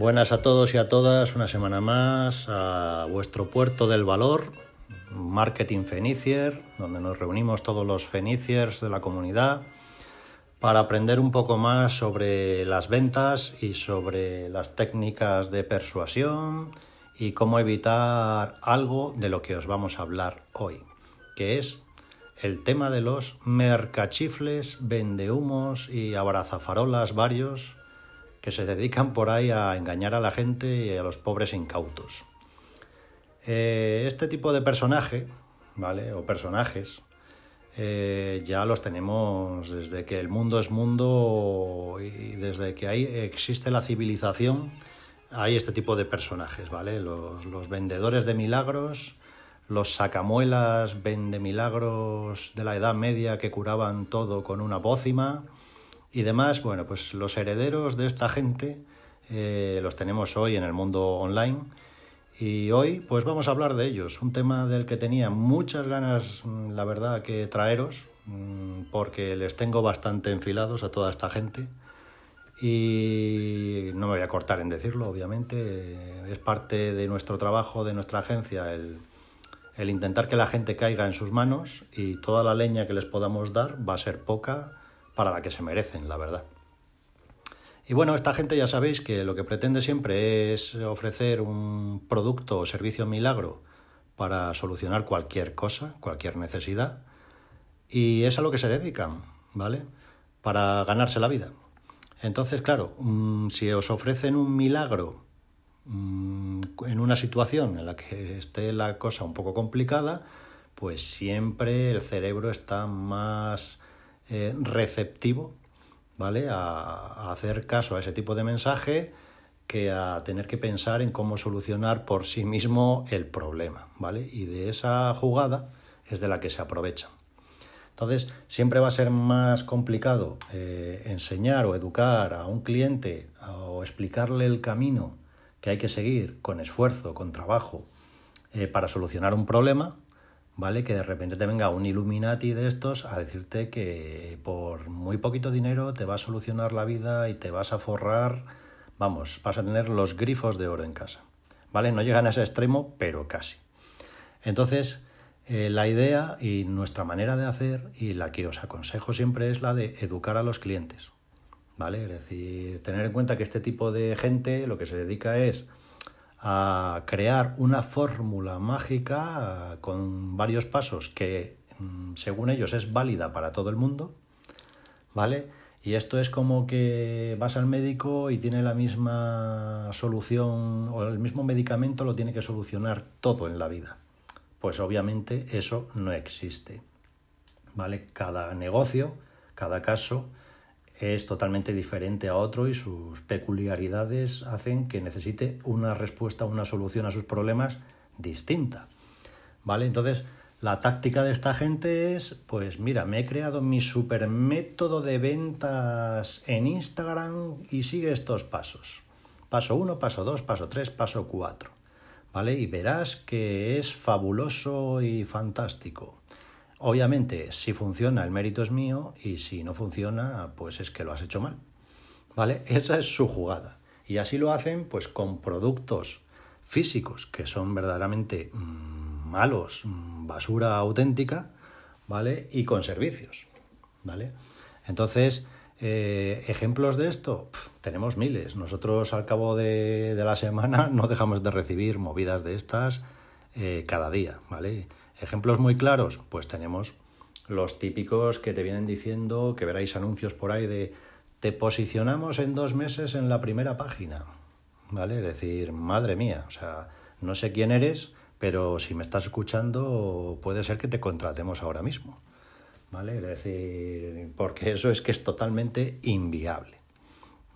Buenas a todos y a todas, una semana más a vuestro puerto del valor, Marketing Fenicier, donde nos reunimos todos los Feniciers de la comunidad para aprender un poco más sobre las ventas y sobre las técnicas de persuasión y cómo evitar algo de lo que os vamos a hablar hoy, que es el tema de los mercachifles, vendehumos y abrazafarolas varios que se dedican por ahí a engañar a la gente y a los pobres incautos. Eh, este tipo de personaje, ¿vale? O personajes, eh, ya los tenemos desde que el mundo es mundo y desde que ahí existe la civilización, hay este tipo de personajes, ¿vale? Los, los vendedores de milagros, los sacamuelas vendemilagros de la Edad Media que curaban todo con una pócima y demás, bueno, pues los herederos de esta gente eh, los tenemos hoy en el mundo online. Y hoy pues vamos a hablar de ellos, un tema del que tenía muchas ganas, mm, la verdad, que traeros, mm, porque les tengo bastante enfilados a toda esta gente. Y no me voy a cortar en decirlo, obviamente, es parte de nuestro trabajo, de nuestra agencia, el, el intentar que la gente caiga en sus manos y toda la leña que les podamos dar va a ser poca para la que se merecen, la verdad. Y bueno, esta gente ya sabéis que lo que pretende siempre es ofrecer un producto o servicio milagro para solucionar cualquier cosa, cualquier necesidad. Y es a lo que se dedican, ¿vale? Para ganarse la vida. Entonces, claro, mm, si os ofrecen un milagro mm, en una situación en la que esté la cosa un poco complicada, pues siempre el cerebro está más eh, receptivo, ¿vale? A, hacer caso a ese tipo de mensaje que a tener que pensar en cómo solucionar por sí mismo el problema, ¿vale? Y de esa jugada es de la que se aprovecha. Entonces, siempre va a ser más complicado eh, enseñar o educar a un cliente o explicarle el camino que hay que seguir con esfuerzo, con trabajo, eh, para solucionar un problema, ¿vale? Que de repente te venga un Illuminati de estos a decirte que por muy poquito dinero te va a solucionar la vida y te vas a forrar, vamos, vas a tener los grifos de oro en casa, ¿vale? No llegan a ese extremo, pero casi. Entonces, eh, la idea y nuestra manera de hacer y la que os aconsejo siempre es la de educar a los clientes, ¿vale? Es decir, tener en cuenta que este tipo de gente lo que se dedica es a crear una fórmula mágica con varios pasos que mm, según ellos es válida para todo el mundo, ¿vale? Y esto es como que vas al médico y tiene la misma solución o el mismo medicamento lo tiene que solucionar todo en la vida. Pues obviamente eso no existe. ¿Vale? Cada negocio, cada caso es totalmente diferente a otro y sus peculiaridades hacen que necesite una respuesta, una solución a sus problemas distinta. ¿Vale? Entonces, la táctica de esta gente es, pues mira, me he creado mi super método de ventas en Instagram y sigue estos pasos. Paso 1, paso 2, paso 3, paso 4. ¿Vale? Y verás que es fabuloso y fantástico. Obviamente, si funciona, el mérito es mío y si no funciona, pues es que lo has hecho mal. ¿Vale? Esa es su jugada. Y así lo hacen pues con productos físicos que son verdaderamente mm, malos, mm, basura auténtica, ¿vale? Y con servicios, ¿vale? Entonces, eh, ejemplos de esto, tenemos miles. Nosotros al cabo de, la semana no dejamos de recibir movidas de estas eh, cada día, ¿vale? Ejemplos muy claros, pues tenemos los típicos que te vienen diciendo que veráis anuncios por ahí de te posicionamos en dos meses en la primera página. ¿Vale? Es decir, madre mía, o sea, no sé quién eres, pero si me estás escuchando puede ser que te contratemos ahora mismo. ¿Vale? Es decir, porque eso es que es totalmente inviable.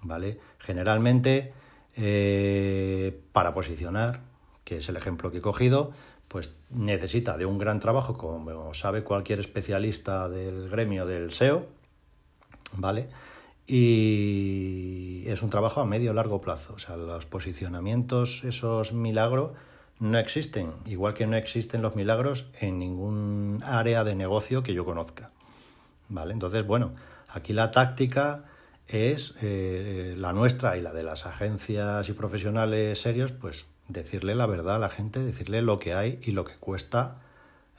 ¿Vale? Generalmente, eh, para posicionar, que es el ejemplo que he cogido, pues necesita de un gran trabajo, como sabe cualquier especialista del gremio del SEO, ¿vale? Y es un trabajo a medio largo plazo. O sea, los posicionamientos, esos milagros, no existen, igual que no existen los milagros en ningún área de negocio que yo conozca. ¿Vale? Entonces, bueno, aquí la táctica es eh, la nuestra y la de las agencias y profesionales serios, pues decirle la verdad a la gente, decirle lo que hay y lo que cuesta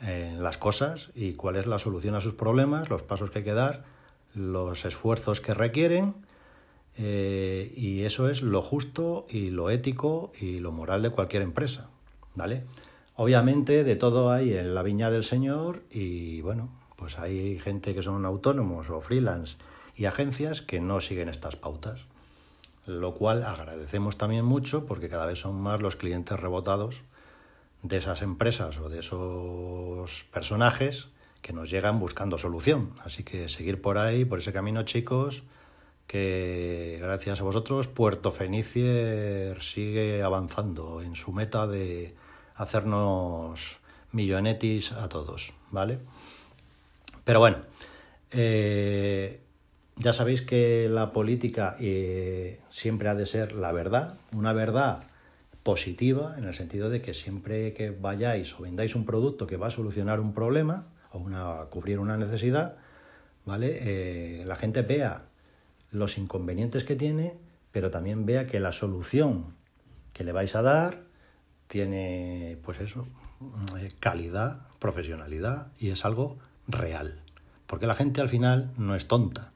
eh, las cosas y cuál es la solución a sus problemas, los pasos que hay que dar, los esfuerzos que requieren eh, y eso es lo justo y lo ético y lo moral de cualquier empresa, ¿vale? Obviamente de todo hay en la viña del Señor y bueno, pues hay gente que son autónomos o freelance y agencias que no siguen estas pautas, lo cual agradecemos también mucho porque cada vez son más los clientes rebotados de esas empresas o de esos personajes que nos llegan buscando solución. Así que seguir por ahí, por ese camino, chicos, que gracias a vosotros Puerto Fenicier sigue avanzando en su meta de hacernos millonetis a todos, ¿vale? Pero bueno, eh, ya sabéis que la política eh, siempre ha de ser la verdad, una verdad positiva en el sentido de que siempre que vayáis o vendáis un producto que va a solucionar un problema o una, a cubrir una necesidad, ¿vale? Eh, la gente vea los inconvenientes que tiene, pero también vea que la solución que le vais a dar tiene, pues eso, eh, calidad, profesionalidad y es algo real. Porque la gente al final no es tonta,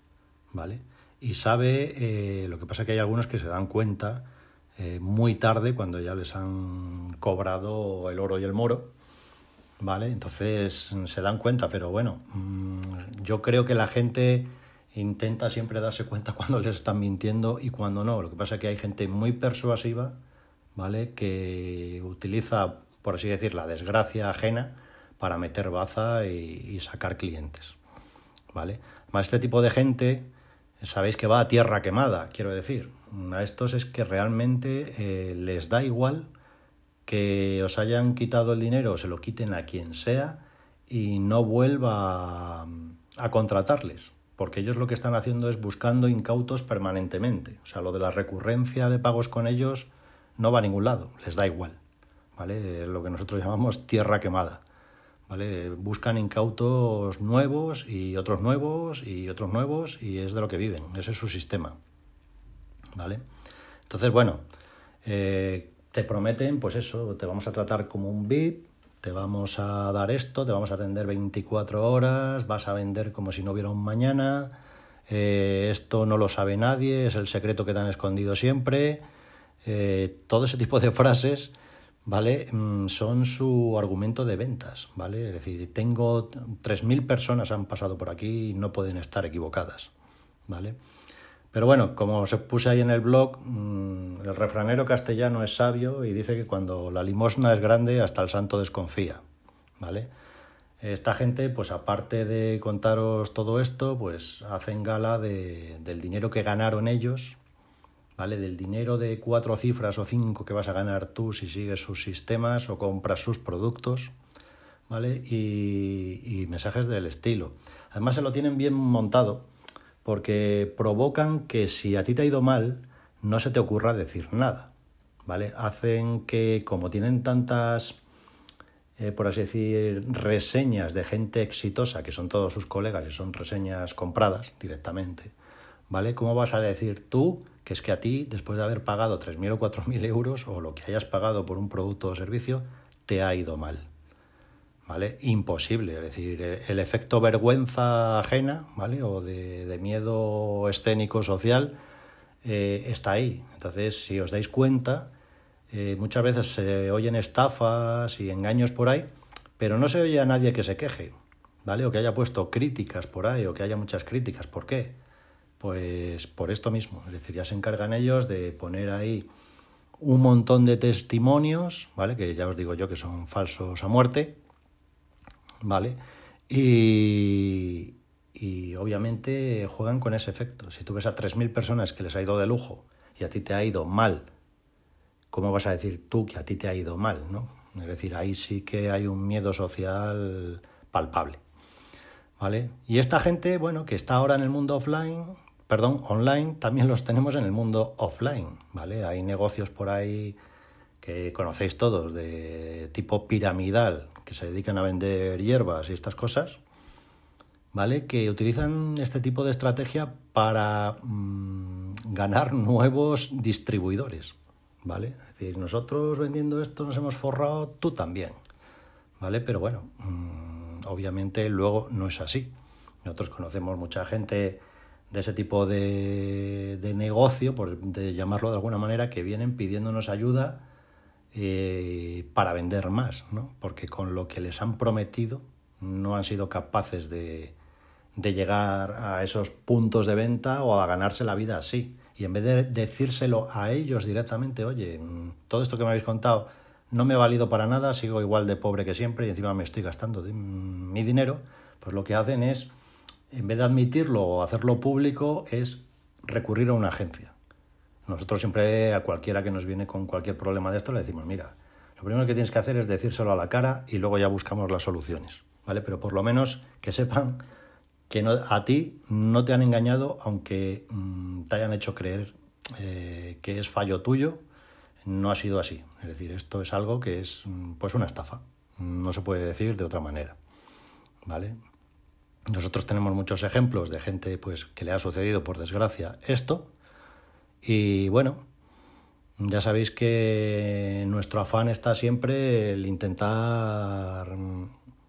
¿vale? Y sabe, eh, lo que pasa es que hay algunos que se dan cuenta eh, muy tarde cuando ya les han cobrado el oro y el moro, ¿vale? Entonces se dan cuenta, pero bueno, mm, yo creo que la gente intenta siempre darse cuenta cuando les están mintiendo y cuando no. Lo que pasa es que hay gente muy persuasiva, ¿vale? Que utiliza, por así decir, la desgracia ajena para meter baza y, sacar clientes, ¿vale? Más este tipo de gente, sabéis que va a tierra quemada, quiero decir a estos es que realmente eh, les da igual que os hayan quitado el dinero o se lo quiten a quien sea y no vuelva a, contratarles, porque ellos lo que están haciendo es buscando incautos permanentemente. O sea, lo de la recurrencia de pagos con ellos no va a ningún lado, les da igual. ¿Vale? Lo que nosotros llamamos tierra quemada. ¿Vale? Buscan incautos nuevos y otros nuevos y otros nuevos y es de lo que viven, ese es su sistema. ¿vale? Entonces, bueno, eh, te prometen, pues eso, te vamos a tratar como un VIP, te vamos a dar esto, te vamos a atender 24 horas, vas a vender como si no hubiera un mañana, eh, esto no lo sabe nadie, es el secreto que te han escondido siempre, eh, todo ese tipo de frases, ¿vale? Mm, son su argumento de ventas, ¿vale? Es decir, tengo 3.000 personas han pasado por aquí y no pueden estar equivocadas, ¿vale? Pero bueno, como os puse ahí en el blog, mm, el refranero castellano es sabio y dice que cuando la limosna es grande, hasta el santo desconfía. ¿Vale? Esta gente, pues aparte de contaros todo esto, pues hacen gala del dinero que ganaron ellos, ¿vale? Del dinero de cuatro cifras o cinco que vas a ganar tú si sigues sus sistemas o compras sus productos, ¿vale? Y, y mensajes del estilo. Además se lo tienen bien montado porque provocan que si a ti te ha ido mal, no se te ocurra decir nada, ¿vale? Hacen que, como tienen tantas, eh, por así decir, reseñas de gente exitosa, que son todos sus colegas y son reseñas compradas directamente, ¿vale? ¿Cómo vas a decir tú que es que a ti, después de haber pagado 3.000 o 4.000 euros o lo que hayas pagado por un producto o servicio, te ha ido mal? ¿vale? Imposible, es decir, el efecto vergüenza ajena, ¿vale? O de, miedo escénico social eh, está ahí. Entonces, si os dais cuenta, eh, muchas veces se oyen estafas y engaños por ahí, pero no se oye a nadie que se queje, ¿vale? O que haya puesto críticas por ahí, o que haya muchas críticas. ¿Por qué? Pues por esto mismo, es decir, ya se encargan ellos de poner ahí un montón de testimonios, ¿vale? Que ya os digo yo que son falsos a muerte, ¿vale? Y, y obviamente juegan con ese efecto. Si tú ves a 3.000 personas que les ha ido de lujo y a ti te ha ido mal, ¿cómo vas a decir tú que a ti te ha ido mal? ¿no? Es decir, ahí sí que hay un miedo social palpable. ¿Vale? Y esta gente, bueno, que está ahora en el mundo offline, perdón, online, también los tenemos en el mundo offline, ¿vale? Hay negocios por ahí que conocéis todos de tipo piramidal, que se dedican a vender hierbas y estas cosas, ¿vale? Que utilizan este tipo de estrategia para mm, ganar nuevos distribuidores, ¿vale? Es decir, nosotros vendiendo esto nos hemos forrado, tú también, ¿vale? Pero bueno, mm, obviamente luego no es así. Nosotros conocemos mucha gente de ese tipo de, de negocio, por de llamarlo de alguna manera, que vienen pidiéndonos ayuda eh, para vender más, ¿no? Porque con lo que les han prometido no han sido capaces de, de llegar a esos puntos de venta o a ganarse la vida así. Y en vez de decírselo a ellos directamente, oye, todo esto que me habéis contado no me ha valido para nada, sigo igual de pobre que siempre y encima me estoy gastando mm, mi dinero, pues lo que hacen es, en vez de admitirlo o hacerlo público, es recurrir a una agencia. Nosotros siempre a cualquiera que nos viene con cualquier problema de esto le decimos, mira, lo primero que tienes que hacer es decírselo a la cara y luego ya buscamos las soluciones, ¿vale? Pero por lo menos que sepan que no, a ti no te han engañado aunque mm, te hayan hecho creer eh, que es fallo tuyo, no ha sido así. Es decir, esto es algo que es mm, pues una estafa, no se puede decir de otra manera, ¿vale? Nosotros tenemos muchos ejemplos de gente pues que le ha sucedido por desgracia esto y bueno, ya sabéis que nuestro afán está siempre el intentar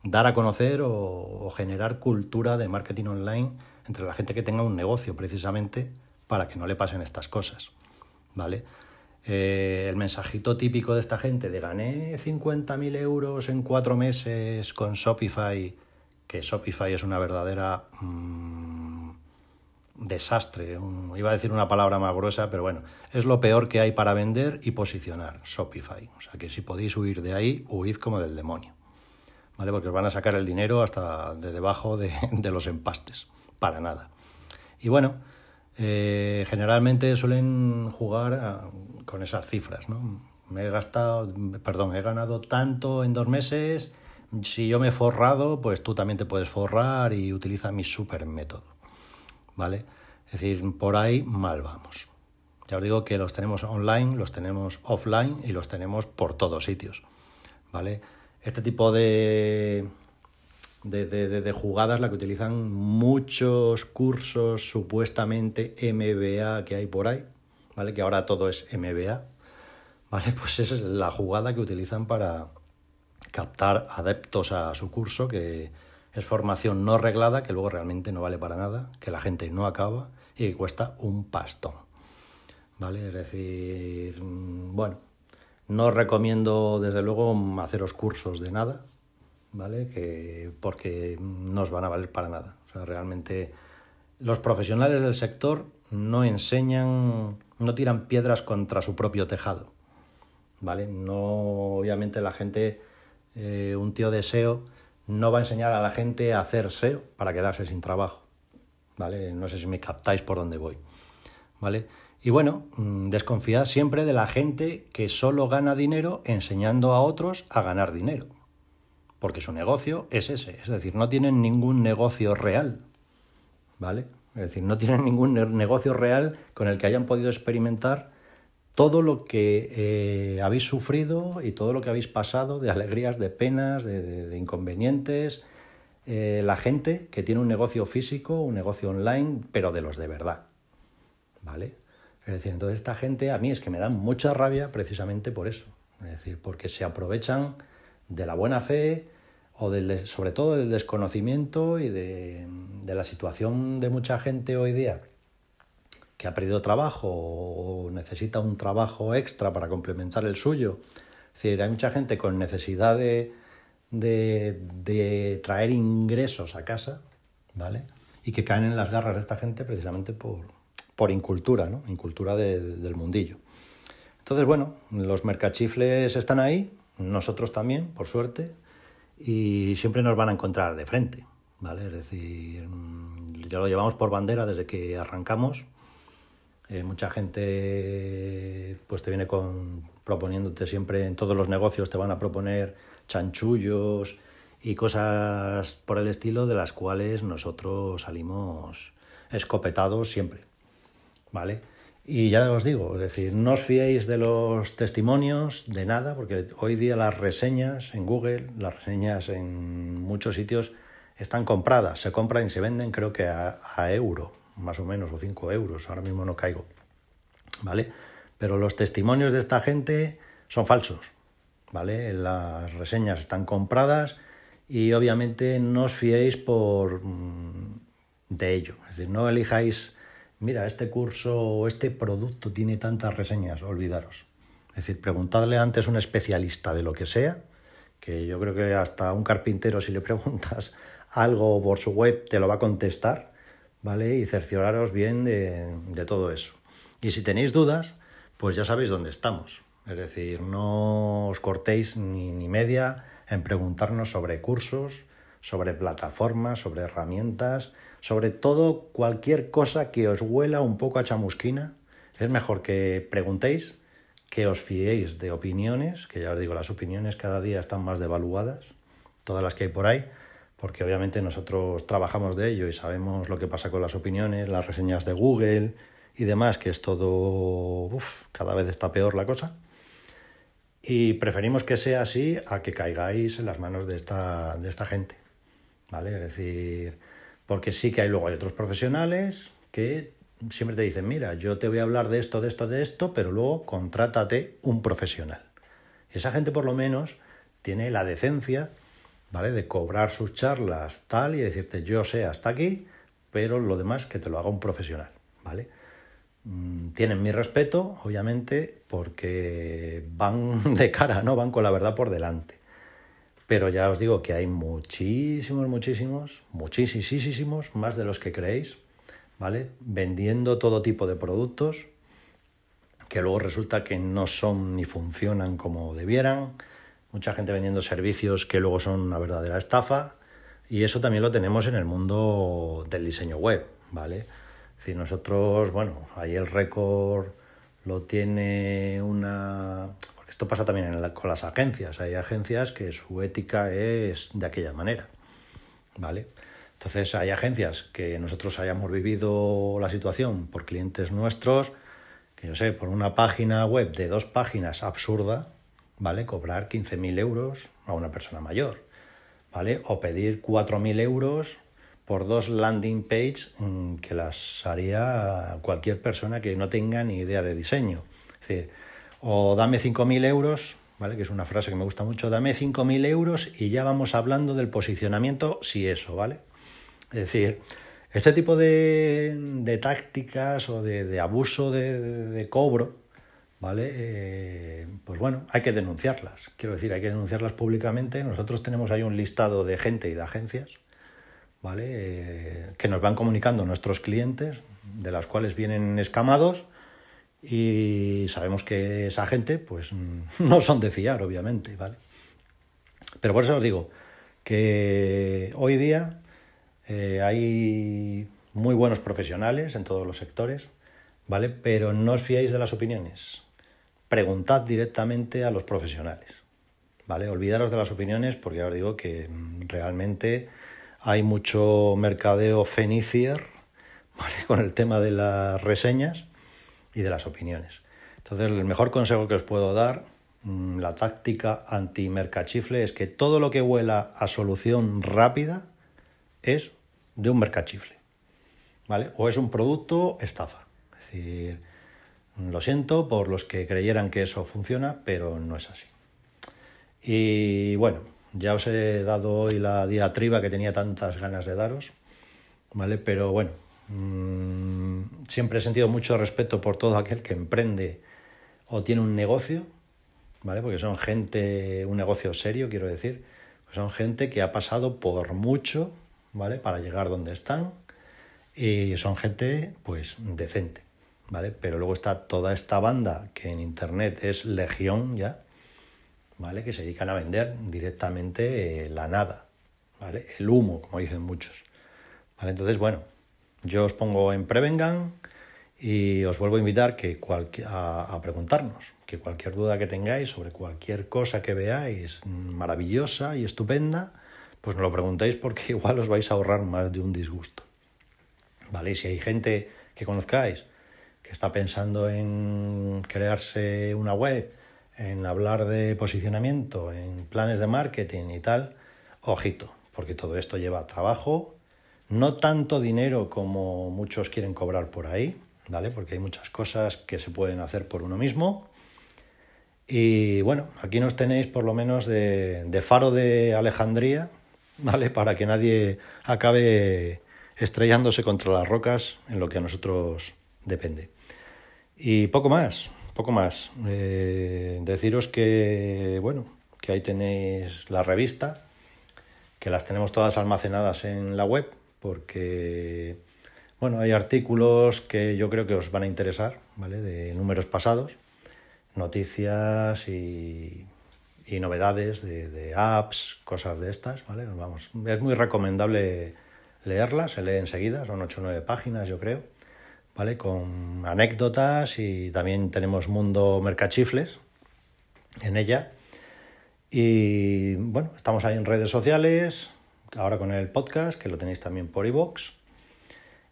dar a conocer o, generar cultura de marketing online entre la gente que tenga un negocio, precisamente para que no le pasen estas cosas. ¿Vale? Eh, el mensajito típico de esta gente de gané 50.000 euros en cuatro meses con Shopify, que Shopify es una verdadera mm, desastre. iba a decir una palabra más gruesa, pero bueno, es lo peor que hay para vender y posicionar Shopify. O sea que si podéis huir de ahí, huid como del demonio. Porque os van a sacar el dinero hasta de debajo de, los empastes, para nada. Y bueno, eh, generalmente suelen jugar ah, con esas cifras, ¿no? Me he gastado, perdón, he ganado tanto en dos meses, si yo me he forrado, pues tú también te puedes forrar y utiliza mi super método, ¿vale? Es decir, por ahí mal vamos. Ya os digo que los tenemos online, los tenemos offline y los tenemos por todos sitios, ¿vale? este tipo de, de, jugadas, la que utilizan muchos cursos supuestamente MBA que hay por ahí, ¿vale? Que ahora todo es MBA, ¿vale? Pues esa es la jugada que utilizan para captar adeptos a su curso, que es formación no reglada, que luego realmente no vale para nada, que la gente no acaba y que cuesta un pastón, ¿vale? Es decir, mm, bueno, no recomiendo, desde luego, haceros cursos de nada, ¿vale? Que, porque no os van a valer para nada. O sea, realmente los profesionales del sector no enseñan, no tiran piedras contra su propio tejado, ¿vale? No, obviamente la gente, eh, un tío de SEO no va a enseñar a la gente a hacer SEO para quedarse sin trabajo, ¿vale? No sé si me captáis por dónde voy, ¿vale? Y bueno, mm, desconfiad siempre de la gente que solo gana dinero enseñando a otros a ganar dinero. Porque su negocio es ese. Es decir, no tienen ningún negocio real. ¿Vale? Es decir, no tienen ningún negocio real con el que hayan podido experimentar todo lo que eh, habéis sufrido y todo lo que habéis pasado de alegrías, de penas, de, inconvenientes. Eh, la gente que tiene un negocio físico, un negocio online, pero de los de verdad. ¿Vale? Es decir, entonces esta gente a mí es que me da mucha rabia precisamente por eso. Es decir, porque se aprovechan de la buena fe o del, sobre todo del desconocimiento y de, la situación de mucha gente hoy día que ha perdido trabajo o necesita un trabajo extra para complementar el suyo. Es decir, hay mucha gente con necesidad de, traer ingresos a casa, ¿vale? Y que caen en las garras de esta gente precisamente por, por incultura, ¿no? Incultura del mundillo. Entonces, bueno, los mercachifles están ahí, nosotros también, por suerte, y siempre nos van a encontrar de frente, ¿vale? Es decir, ya lo llevamos por bandera desde que arrancamos. Eh, mucha gente pues te viene con proponiéndote siempre en todos los negocios te van a proponer chanchullos y cosas por el estilo de las cuales nosotros salimos escopetados siempre. ¿vale? Y ya os digo, es decir, no os fiéis de los testimonios, de nada, porque hoy día las reseñas en Google, las reseñas en muchos sitios, están compradas, se compran y se venden creo que a, a euro, más o menos, o 5 euros, ahora mismo no caigo, ¿vale? Pero los testimonios de esta gente son falsos, ¿vale? Las reseñas están compradas y obviamente no os fiéis por mm, de ello, es decir, no elijáis, mira, este curso o este producto tiene tantas reseñas, olvidaros. Es decir, preguntadle antes a un especialista de lo que sea, que yo creo que hasta un carpintero si le preguntas algo por su web te lo va a contestar, ¿vale? Y cercioraros bien de, de todo eso. Y si tenéis dudas, pues ya sabéis dónde estamos. Es decir, no os cortéis ni, ni media en preguntarnos sobre cursos, sobre plataformas, sobre herramientas, sobre todo cualquier cosa que os huela un poco a chamusquina. Es mejor que preguntéis, que os fiéis de opiniones, que ya os digo, las opiniones cada día están más devaluadas, todas las que hay por ahí, porque obviamente nosotros trabajamos de ello y sabemos lo que pasa con las opiniones, las reseñas de Google y demás, que es todo, uf, cada vez está peor la cosa. Y preferimos que sea así a que caigáis en las manos de esta, de esta gente. ¿Vale? Es decir, porque sí que hay luego hay otros profesionales que siempre te dicen, mira, yo te voy a hablar de esto, de esto, de esto, pero luego contrátate un profesional. Y esa gente por lo menos tiene la decencia, ¿vale? De cobrar sus charlas tal y decirte, yo sé hasta aquí, pero lo demás que te lo haga un profesional, ¿vale? Mm, tienen mi respeto, obviamente, porque van de cara, ¿no? Van con la verdad por delante. Pero ya os digo que hay muchísimos, muchísimos, muchísimos, más de los que creéis, ¿vale? Vendiendo todo tipo de productos que luego resulta que no son ni funcionan como debieran. Mucha gente vendiendo servicios que luego son una verdadera estafa. Y eso también lo tenemos en el mundo del diseño web, ¿vale? Si nosotros, bueno, ahí el récord lo tiene una... Porque esto pasa también con las agencias. Hay agencias que su ética es de aquella manera, ¿vale? Entonces hay agencias que nosotros hayamos vivido la situación por clientes nuestros, que yo sé, por una página web de dos páginas absurda, ¿vale? Cobrar 15.000 euros a una persona mayor, ¿vale? O pedir 4.000 euros por dos landing pages mm, que las haría cualquier persona que no tenga ni idea de diseño. Es decir, o dame 5.000 euros, ¿vale? que es una frase que me gusta mucho, dame 5.000 euros y ya vamos hablando del posicionamiento, si eso, ¿vale? Es decir, este tipo de, de tácticas o de, abuso de, cobro, ¿vale? Eh, pues bueno, hay que denunciarlas. Quiero decir, hay que denunciarlas públicamente. Nosotros tenemos ahí un listado de gente y de agencias ¿vale? Eh, que nos van comunicando nuestros clientes, de las cuales vienen escamados y sabemos que esa gente pues no son de fiar, obviamente, ¿vale? Pero por eso os digo que hoy día eh, hay muy buenos profesionales en todos los sectores, ¿vale? Pero no os fiéis de las opiniones. Preguntad directamente a los profesionales, ¿vale? Olvidaros de las opiniones porque ya os digo que mm, realmente hay mucho mercadeo fenicier con el tema de las reseñas y de las opiniones. Entonces, el mejor consejo que os puedo dar, mm, la táctica anti-mercachifle, es que todo lo que huela a solución rápida es de un mercachifle. ¿Vale? O es un producto estafa. Es decir, lo siento por los que creyeran que eso funciona, pero no es así. Y bueno, ya os he dado hoy la diatriba que tenía tantas ganas de daros, ¿vale? Pero bueno, mmm, siempre he sentido mucho respeto por todo aquel que emprende o tiene un negocio, ¿vale? Porque son gente, un negocio serio, quiero decir, son gente que ha pasado por mucho, ¿vale? Para llegar donde están y son gente, pues, decente, ¿vale? Pero luego está toda esta banda que en Internet es legión ya, ¿vale? Que se dedican a vender directamente eh, la nada, ¿vale? El humo, como dicen muchos. ¿Vale? Entonces, bueno, yo os pongo en Prevengan y os vuelvo a invitar que a, a preguntarnos, que cualquier duda que tengáis sobre cualquier cosa que veáis maravillosa y estupenda, pues me lo preguntéis porque igual os vais a ahorrar más de un disgusto. ¿Vale? Y si hay gente que conozcáis que está pensando en crearse una web, en hablar de posicionamiento, en planes de marketing y tal, ojito, porque todo esto lleva trabajo, no tanto dinero como muchos quieren cobrar por ahí, ¿vale? Porque hay muchas cosas que se pueden hacer por uno mismo. Y bueno, aquí nos tenéis por lo menos de, de faro de Alejandría, ¿vale? Para que nadie acabe estrellándose contra las rocas en lo que a nosotros depende. Y poco más, poco más. Eh, deciros que, bueno, que ahí tenéis la revista, que las tenemos todas almacenadas en la web, porque, bueno, hay artículos que yo creo que os van a interesar, ¿vale? De números pasados, noticias y, y novedades de, apps, cosas de estas, ¿vale? Vamos, es muy recomendable leerlas, se lee enseguida, son 8 o 9 páginas, yo creo, ¿vale? Con anécdotas y también tenemos Mundo Mercachifles en ella y bueno, estamos ahí en redes sociales, ahora con el podcast, que lo tenéis también por iVoox,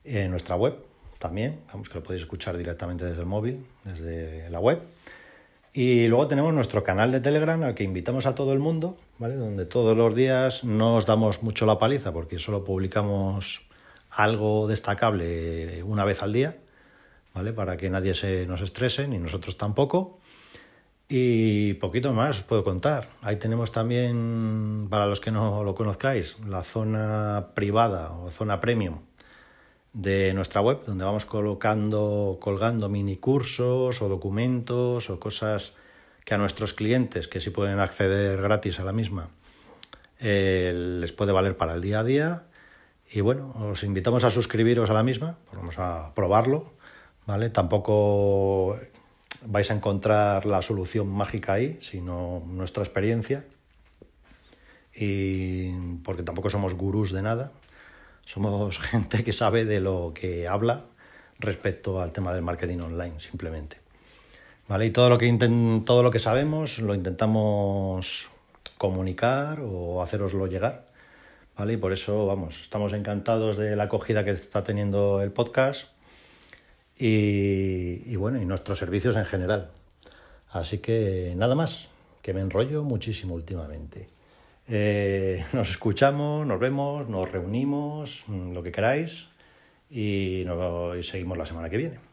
en nuestra web también, vamos que lo podéis escuchar directamente desde el móvil, desde la web. Y luego tenemos nuestro canal de Telegram al que invitamos a todo el mundo, ¿vale? Donde todos los días no os damos mucho la paliza porque solo publicamos algo destacable una vez al día, ¿vale? Para que nadie se nos estrese, ni nosotros tampoco. Y poquito más os puedo contar. Ahí tenemos también, para los que no lo conozcáis, la zona privada o zona premium de nuestra web, donde vamos colocando, colgando mini cursos o documentos o cosas que a nuestros clientes, que sí pueden acceder gratis a la misma, eh, les puede valer para el día a día. Y bueno, os invitamos a suscribiros a la misma, vamos a probarlo, ¿vale? Tampoco vais a encontrar la solución mágica ahí, sino nuestra experiencia. Y porque tampoco somos gurús de nada, somos gente que sabe de lo que habla respecto al tema del marketing online, simplemente. ¿Vale? Y todo lo que todo lo que sabemos lo intentamos comunicar o haceroslo llegar. ¿Vale? Y por eso, vamos, estamos encantados de la acogida que está teniendo el podcast y, bueno, y nuestros servicios en general. Así que nada más, que me enrollo muchísimo últimamente. Eh, nos escuchamos, nos vemos, nos reunimos, mm, lo que queráis y, seguimos la semana que viene.